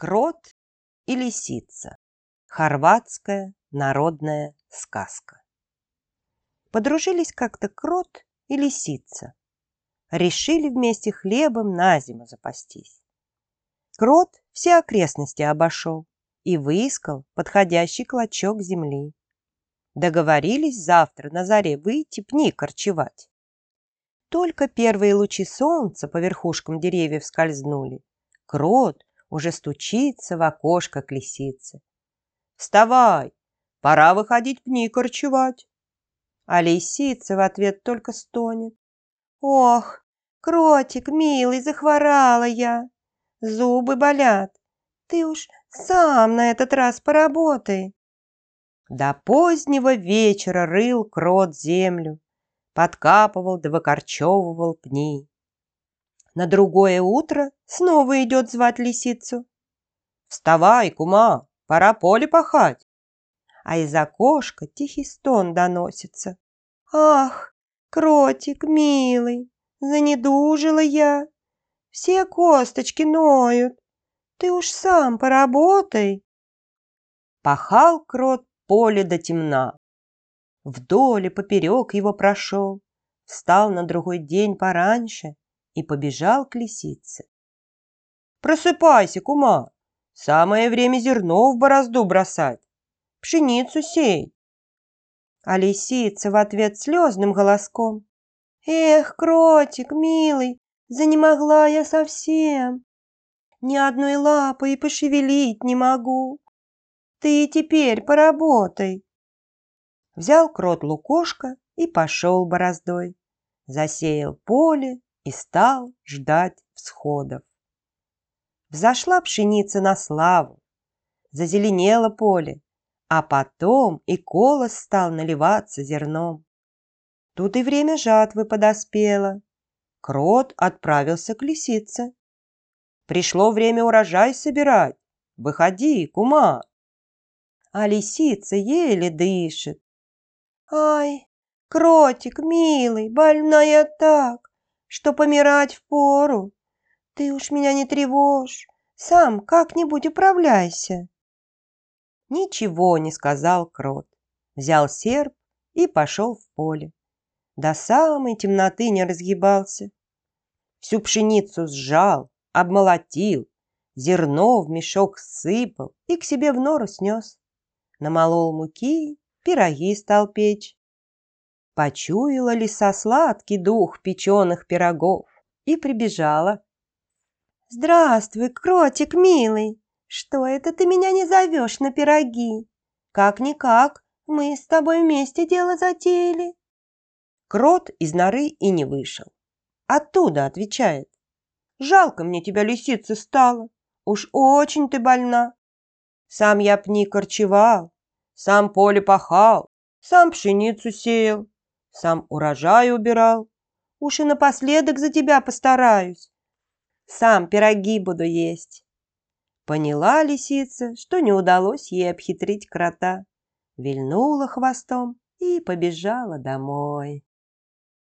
Крот и лисица. Хорватская народная сказка. Подружились как-то крот и лисица. Решили вместе хлебом на зиму запастись. Крот все окрестности обошел и выискал подходящий клочок земли. Договорились завтра на заре выйти пни корчевать. Только первые лучи солнца по верхушкам деревьев скользнули. Крот уже стучится в окошко к лисице. «Вставай! Пора выходить пни корчевать!» А лисица в ответ только стонет. «Ох, кротик, милый, захворала я! Зубы болят! Ты уж сам на этот раз поработай!» До позднего вечера рыл крот землю, подкапывал да выкорчевывал пни. На другое утро снова идет звать лисицу. «Вставай, кума, пора поле пахать!» А из окошка тихий стон доносится. «Ах, кротик, милый, занедужила я, все косточки ноют, ты уж сам поработай!» Пахал крот поле до темна. Вдоль и поперек его прошел, встал на другой день пораньше и побежал к лисице. «Просыпайся, кума! Самое время зерно в борозду бросать, пшеницу сеять!» А лисица в ответ слезным голоском. «Эх, кротик, милый, занемогла я совсем, ни одной лапой пошевелить не могу. Ты теперь поработай!» Взял крот лукошко и пошел бороздой. Засеял поле и стал ждать всходов. Взошла пшеница на славу, зазеленело поле, а потом и колос стал наливаться зерном. Тут и время жатвы подоспело. Крот отправился к лисице. Пришло время урожай собирать. Выходи, кума. А лисица еле дышит. Ай, кротик, милый, больная так что помирать впору. Ты уж меня не тревожь, сам как-нибудь управляйся. Ничего не сказал крот, взял серп и пошел в поле. До самой темноты не разгибался. Всю пшеницу сжал, обмолотил, зерно в мешок сыпал и к себе в нору снес. Намолол муки, пироги стал печь. Почуяла лиса сладкий дух печеных пирогов и прибежала. «Здравствуй, кротик милый! Что это ты меня не зовешь на пироги? Как-никак, мы с тобой вместе дело затеяли». Крот из норы и не вышел. Оттуда отвечает. «Жалко мне тебя, лисица, стало. Уж очень ты больна. Сам я пни корчевал, сам поле пахал, сам пшеницу сеял, сам урожай убирал. Уж и напоследок за тебя постараюсь. Сам пироги буду есть. Поняла лисица, что не удалось ей обхитрить крота. Вильнула хвостом и побежала домой.